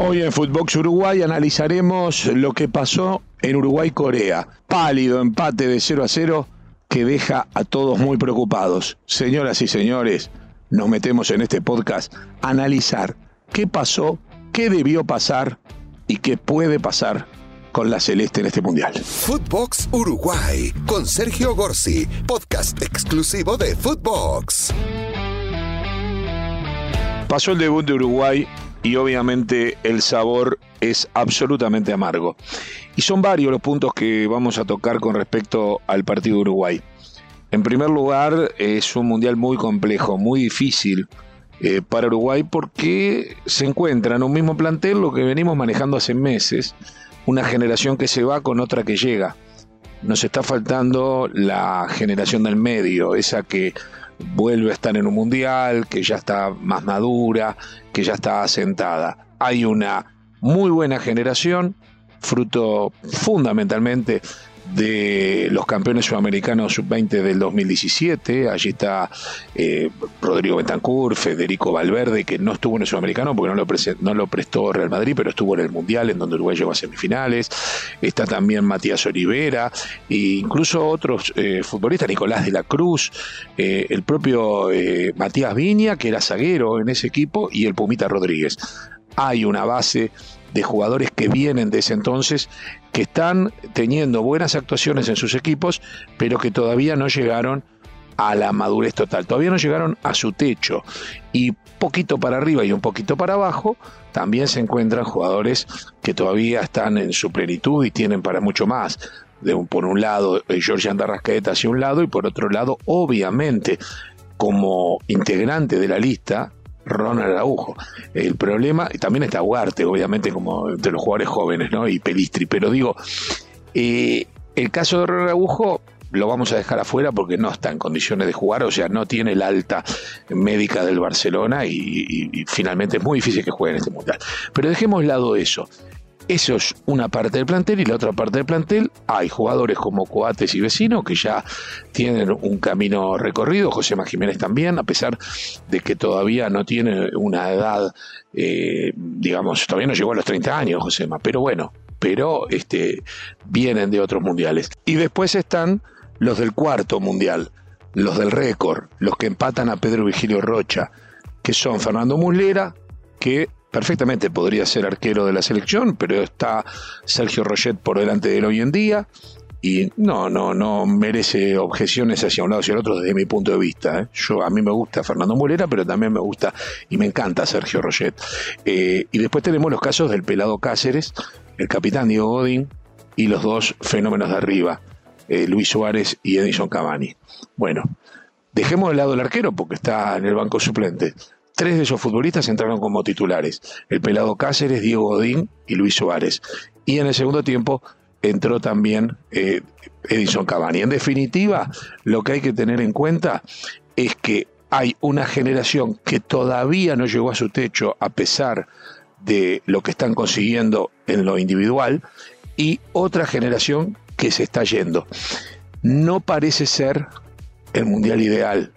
Hoy en Footbox Uruguay analizaremos lo que pasó en Uruguay-Corea. Pálido empate de 0 a 0 que deja a todos muy preocupados. Señoras y señores, nos metemos en este podcast a analizar qué pasó, qué debió pasar y qué puede pasar con la Celeste en este mundial. Footbox Uruguay con Sergio Gorsi, podcast exclusivo de Footbox. Pasó el debut de Uruguay y obviamente el sabor es absolutamente amargo. Y son varios los puntos que vamos a tocar con respecto al partido de Uruguay. En primer lugar, es un mundial muy complejo, muy difícil eh, para Uruguay porque se encuentra en un mismo plantel lo que venimos manejando hace meses, una generación que se va con otra que llega. Nos está faltando la generación del medio, esa que vuelve a estar en un mundial, que ya está más madura, que ya está asentada. Hay una muy buena generación, fruto fundamentalmente de los campeones sudamericanos sub-20 del 2017. Allí está eh, Rodrigo Betancourt, Federico Valverde, que no estuvo en el sudamericano porque no lo, no lo prestó Real Madrid, pero estuvo en el Mundial, en donde Uruguay llegó a semifinales. Está también Matías Olivera, e incluso otros eh, futbolistas, Nicolás de la Cruz, eh, el propio Matías Viña, que era zaguero en ese equipo, y el Pumita Rodríguez. Hay una base de jugadores que vienen de ese entonces, que están teniendo buenas actuaciones en sus equipos, pero que todavía no llegaron a la madurez total, todavía no llegaron a su techo. Y poquito para arriba y un poquito para abajo, también se encuentran jugadores que todavía están en su plenitud y tienen para mucho más. Por un lado, George Andarrascaeta hacia un lado y por otro lado, obviamente, como integrante de la lista, Ronald Araujo. El problema, y también está Huarte, obviamente, como de los jugadores jóvenes, ¿no? Y Pelistri, pero digo, eh, el caso de Ronald Araujo lo vamos a dejar afuera porque no está en condiciones de jugar, o sea, no tiene el alta médica del Barcelona y, y finalmente es muy difícil que juegue en este mundial. Pero dejemos lado eso. Eso es una parte del plantel y la otra parte del plantel hay jugadores como Coates y Vecino que ya tienen un camino recorrido, José Jiménez también, a pesar de que todavía no tiene una edad, eh, digamos, todavía no llegó a los 30 años Josema, pero bueno, pero este, vienen de otros mundiales. Y después están los del cuarto mundial, los del récord, los que empatan a Pedro Vigilio Rocha, que son Fernando Muslera, que perfectamente podría ser arquero de la selección, pero está Sergio Roget por delante de él hoy en día y no, no, no merece objeciones hacia un lado hacia el otro desde mi punto de vista. ¿eh? Yo a mí me gusta Fernando Molera, pero también me gusta y me encanta Sergio Roget. Eh, y después tenemos los casos del pelado Cáceres, el capitán Diego Godín y los dos fenómenos de arriba, eh, Luis Suárez y Edison Cavani. Bueno, dejemos de lado el arquero porque está en el banco suplente. Tres de esos futbolistas entraron como titulares, el pelado Cáceres, Diego Godín y Luis Suárez. Y en el segundo tiempo entró también eh, Edison Cavani. En definitiva, lo que hay que tener en cuenta es que hay una generación que todavía no llegó a su techo a pesar de lo que están consiguiendo en lo individual y otra generación que se está yendo. No parece ser el mundial ideal,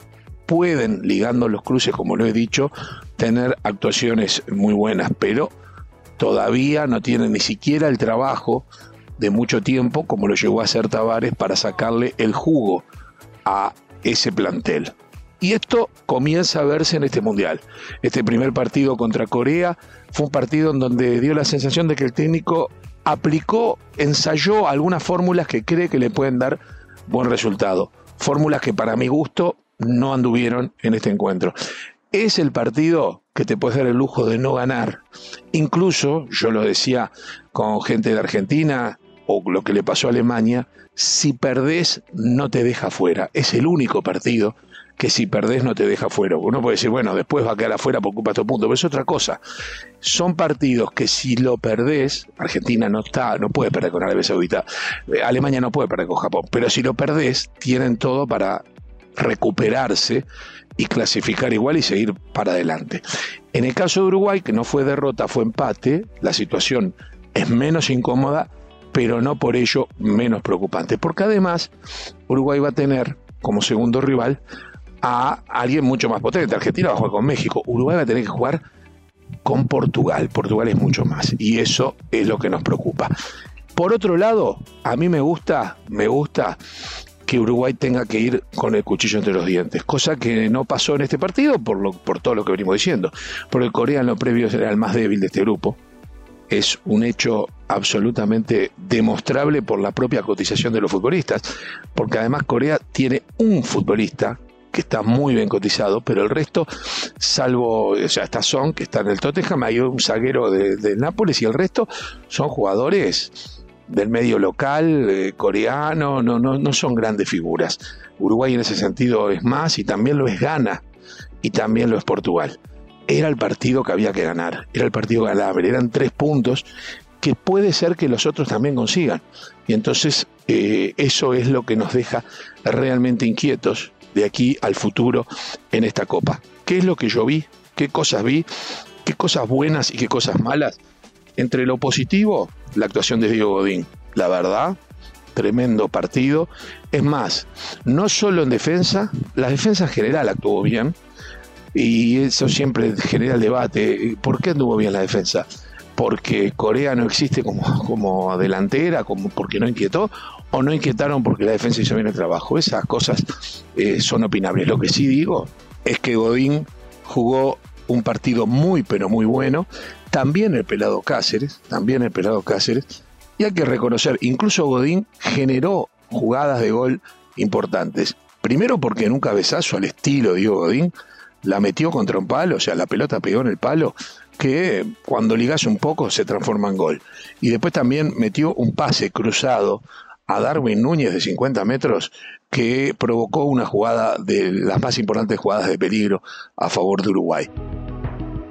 pueden, ligando los cruces, como lo he dicho, tener actuaciones muy buenas, pero todavía no tienen ni siquiera el trabajo de mucho tiempo como lo llegó a hacer Tavares para sacarle el jugo a ese plantel. Y esto comienza a verse en este mundial. Este primer partido contra Corea fue un partido en donde dio la sensación de que el técnico aplicó, ensayó algunas fórmulas que cree que le pueden dar buen resultado. Fórmulas que para mi gusto no anduvieron en este encuentro. Es el partido que te puedes dar el lujo de no ganar. Incluso, yo lo decía con gente de Argentina o lo que le pasó a Alemania, si perdés no te deja fuera. Es el único partido que si perdés no te deja fuera. Uno puede decir, bueno, después va a quedar afuera por culpa de punto, pero es otra cosa. Son partidos que si lo perdés, Argentina no está, no puede perder con Arabia Saudita, eh, Alemania no puede perder con Japón, pero si lo perdés, tienen todo para recuperarse y clasificar igual y seguir para adelante. En el caso de Uruguay, que no fue derrota, fue empate, la situación es menos incómoda, pero no por ello menos preocupante, porque además Uruguay va a tener como segundo rival a alguien mucho más potente. Argentina va a jugar con México, Uruguay va a tener que jugar con Portugal. Portugal es mucho más y eso es lo que nos preocupa. Por otro lado, a mí me gusta, me gusta que Uruguay tenga que ir con el cuchillo entre los dientes, cosa que no pasó en este partido por, lo, por todo lo que venimos diciendo, porque Corea en lo previo era el más débil de este grupo, es un hecho absolutamente demostrable por la propia cotización de los futbolistas, porque además Corea tiene un futbolista que está muy bien cotizado, pero el resto, salvo, o sea, está Son, que está en el Tottenham, hay un zaguero de, Nápoles y el resto son jugadores del medio local, eh, coreano, no, no, no son grandes figuras. Uruguay en ese sentido es más y también lo es Ghana y también lo es Portugal. Era el partido que había que ganar, era el partido ganable, eran tres puntos que puede ser que los otros también consigan. Y entonces eh, eso es lo que nos deja realmente inquietos de aquí al futuro en esta copa. ¿Qué es lo que yo vi? ¿Qué cosas vi? ¿Qué cosas buenas y qué cosas malas? Entre lo positivo, la actuación de Diego Godín. La verdad, tremendo partido. Es más, no solo en defensa, la defensa general actuó bien. Y eso siempre genera el debate. ¿Por qué anduvo bien la defensa? porque Corea no existe como, como delantera, como porque no inquietó, o no inquietaron porque la defensa hizo bien el trabajo. Esas cosas eh, son opinables. Lo que sí digo es que Godín jugó un partido muy, pero muy bueno. También el pelado Cáceres, también el pelado Cáceres. Y hay que reconocer, incluso Godín generó jugadas de gol importantes. Primero porque en un cabezazo al estilo Diego Godín la metió contra un palo, o sea, la pelota pegó en el palo que cuando ligas un poco se transforma en gol. Y después también metió un pase cruzado a Darwin Núñez de 50 metros que provocó una jugada de las más importantes jugadas de peligro a favor de Uruguay.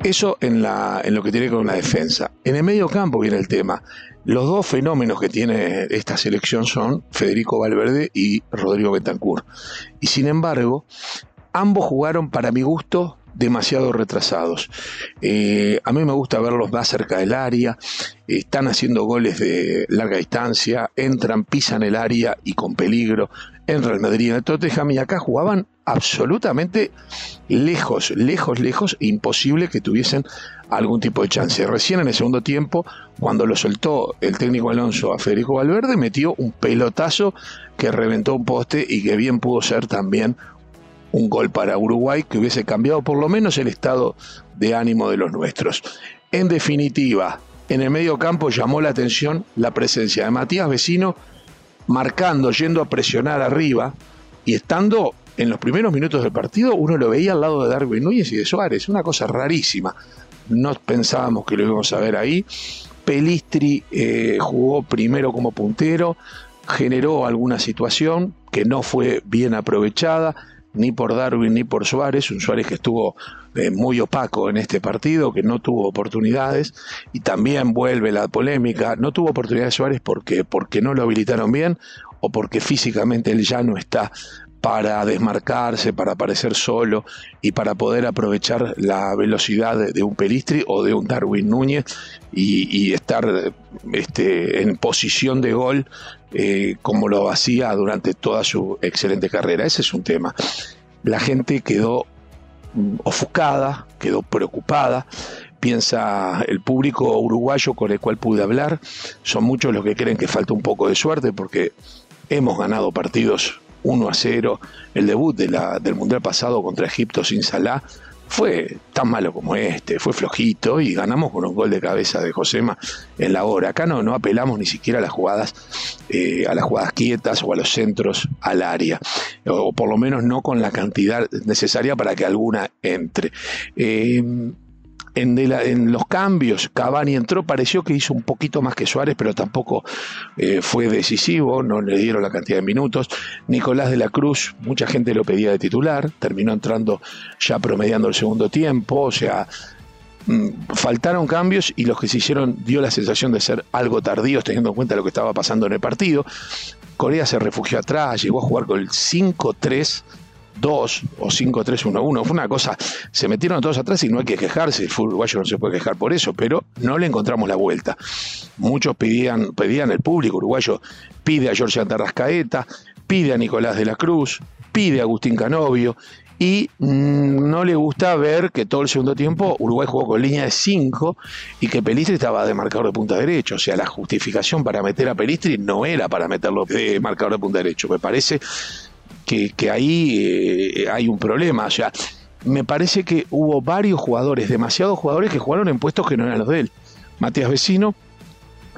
Eso en, la, en lo que tiene con la defensa. En el medio campo viene el tema. Los dos fenómenos que tiene esta selección son Federico Valverde y Rodrigo Betancourt. Y sin embargo, ambos jugaron para mi gusto demasiado retrasados. Eh, a mí me gusta verlos más cerca del área, están haciendo goles de larga distancia, entran, pisan el área y con peligro, entra el Madrid en el Tottenham y acá jugaban absolutamente lejos, lejos, lejos, imposible que tuviesen algún tipo de chance. Recién en el segundo tiempo, cuando lo soltó el técnico Alonso a Federico Valverde, metió un pelotazo que reventó un poste y que bien pudo ser también un gol para Uruguay que hubiese cambiado por lo menos el estado de ánimo de los nuestros. En definitiva, en el medio campo llamó la atención la presencia de Matías Vecino marcando, yendo a presionar arriba y estando en los primeros minutos del partido, uno lo veía al lado de Darwin Núñez y de Suárez, una cosa rarísima. No pensábamos que lo íbamos a ver ahí. Pelistri eh, jugó primero como puntero, generó alguna situación que no fue bien aprovechada ni por Darwin ni por Suárez, un Suárez que estuvo eh, muy opaco en este partido, que no tuvo oportunidades, y también vuelve la polémica, no tuvo oportunidades Suárez porque, porque no lo habilitaron bien o porque físicamente él ya no está para desmarcarse, para aparecer solo y para poder aprovechar la velocidad de, un Pelistri o de un Darwin Núñez y, estar este, en posición de gol eh, como lo hacía durante toda su excelente carrera. Ese es un tema. La gente quedó mm, ofuscada, quedó preocupada, piensa el público uruguayo con el cual pude hablar, son muchos los que creen que falta un poco de suerte porque hemos ganado partidos 1 a 0. El debut del Mundial pasado contra Egipto sin Salah fue tan malo como este, fue flojito y ganamos con un gol de cabeza de Josema en la hora. Acá no, no apelamos ni siquiera a las jugadas, eh, a las jugadas quietas o a los centros al área, o por lo menos no con la cantidad necesaria para que alguna entre. Eh, en, los cambios, Cavani entró, pareció que hizo un poquito más que Suárez, pero tampoco eh, fue decisivo, no le dieron la cantidad de minutos. Nicolás de la Cruz, mucha gente lo pedía de titular, terminó entrando ya promediando el segundo tiempo, o sea, mm, faltaron cambios y los que se hicieron dio la sensación de ser algo tardíos teniendo en cuenta lo que estaba pasando en el partido. Corea se refugió atrás, llegó a jugar con el 5-3 2 o 5-3-1-1. Fue una cosa, se metieron todos atrás y no hay que quejarse, el uruguayo no se puede quejar por eso, pero no le encontramos la vuelta. Muchos pedían, pedían el público uruguayo, pide a George Antarrascaeta, pide a Nicolás de la Cruz, pide a Agustín Canovio, y mm, no le gusta ver que todo el segundo tiempo Uruguay jugó con línea de 5 y que Pelistri estaba de marcador de punta derecho. O sea, la justificación para meter a Pelistri no era para meterlo de marcador de punta derecho. Me parece que, ahí eh, hay un problema. O sea, me parece que hubo varios jugadores, demasiados jugadores que jugaron en puestos que no eran los de él. Matías Vecino,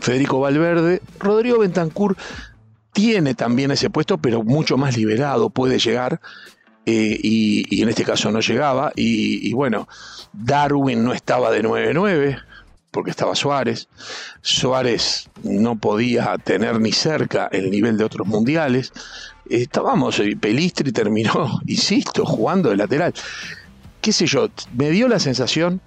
Federico Valverde, Rodrigo Bentancur tiene también ese puesto, pero mucho más liberado, puede llegar. Eh, y, en este caso no llegaba. Y, bueno, Darwin no estaba de 9-9 porque estaba Suárez. Suárez no podía tener ni cerca el nivel de otros mundiales. Estábamos, eh, Pelistri terminó, insisto, jugando de lateral. Qué sé yo, me dio la sensación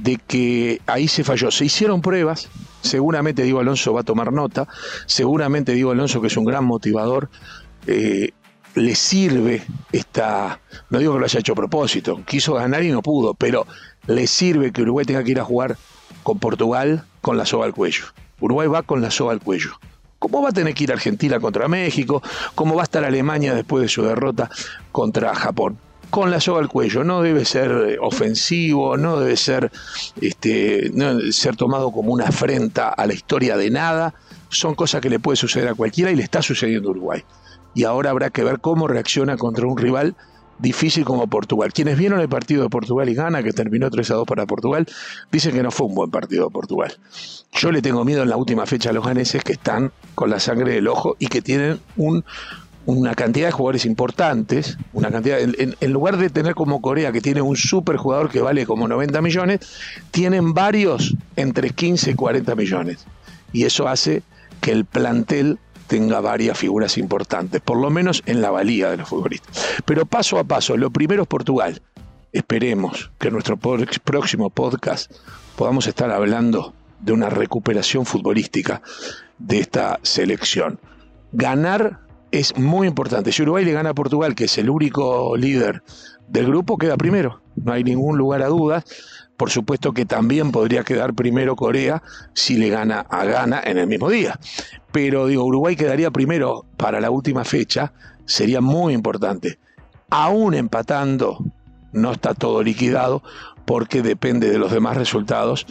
de que ahí se falló. Se hicieron pruebas, seguramente Diego Alonso va a tomar nota, seguramente Diego Alonso, que es un gran motivador, eh, le sirve esta, no digo que lo haya hecho a propósito, quiso ganar y no pudo, pero le sirve que Uruguay tenga que ir a jugar con Portugal con la soga al cuello. Uruguay va con la soga al cuello. ¿Cómo va a tener que ir Argentina contra México? ¿Cómo va a estar Alemania después de su derrota contra Japón? Con la soga al cuello. No debe ser eh, ofensivo, no debe ser, este, ser tomado como una afrenta a la historia de nada. Son cosas que le puede suceder a cualquiera y le está sucediendo a Uruguay y ahora habrá que ver cómo reacciona contra un rival difícil como Portugal. Quienes vieron el partido de Portugal y Gana, que terminó 3 a 2 para Portugal, dicen que no fue un buen partido de Portugal. Yo le tengo miedo en la última fecha a los ganeses que están con la sangre del ojo y que tienen una cantidad de jugadores importantes, una cantidad, en, en, lugar de tener como Corea, que tiene un super jugador que vale como 90 millones, tienen varios entre 15 y 40 millones. Y eso hace que el plantel tenga varias figuras importantes, por lo menos en la valía de los futbolistas. Pero paso a paso, lo primero es Portugal. Esperemos que en nuestro próximo podcast podamos estar hablando de una recuperación futbolística de esta selección. Ganar es muy importante. Si Uruguay le gana a Portugal, que es el único líder del grupo, queda primero. No hay ningún lugar a dudas. Por supuesto que también podría quedar primero Corea si le gana a Ghana en el mismo día. Pero digo, Uruguay quedaría primero para la última fecha, sería muy importante. Aún empatando, no está todo liquidado porque depende de los demás resultados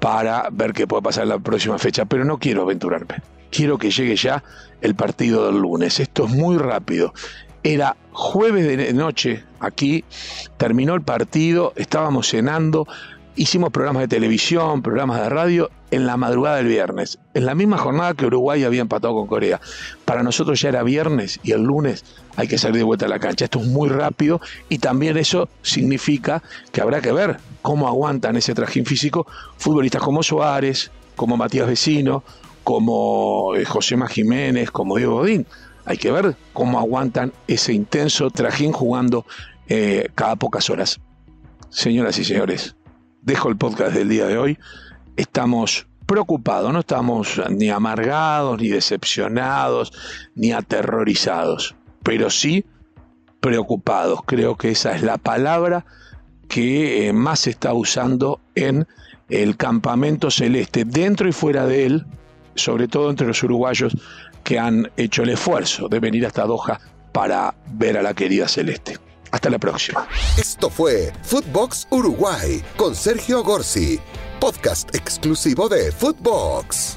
para ver qué puede pasar en la próxima fecha. Pero no quiero aventurarme. Quiero que llegue ya el partido del lunes. Esto es muy rápido. Era jueves de noche aquí, terminó el partido, estábamos cenando, hicimos programas de televisión, programas de radio en la madrugada del viernes, en la misma jornada que Uruguay había empatado con Corea. Para nosotros ya era viernes y el lunes hay que salir de vuelta a la cancha. Esto es muy rápido y también eso significa que habrá que ver cómo aguantan ese trajín físico futbolistas como Suárez, como Matías Vecino, como eh, José Jiménez, como Diego Godín hay que ver cómo aguantan ese intenso trajín jugando eh, cada pocas horas. Señoras y señores, dejo el podcast del día de hoy. Estamos preocupados, no estamos ni amargados, ni decepcionados, ni aterrorizados, pero sí preocupados. Creo que esa es la palabra que eh, más se está usando en el campamento celeste, dentro y fuera de él, sobre todo entre los uruguayos que han hecho el esfuerzo de venir hasta Doha para ver a la querida Celeste. Hasta la próxima. Esto fue Footbox Uruguay con Sergio Gorsi, podcast exclusivo de Footbox.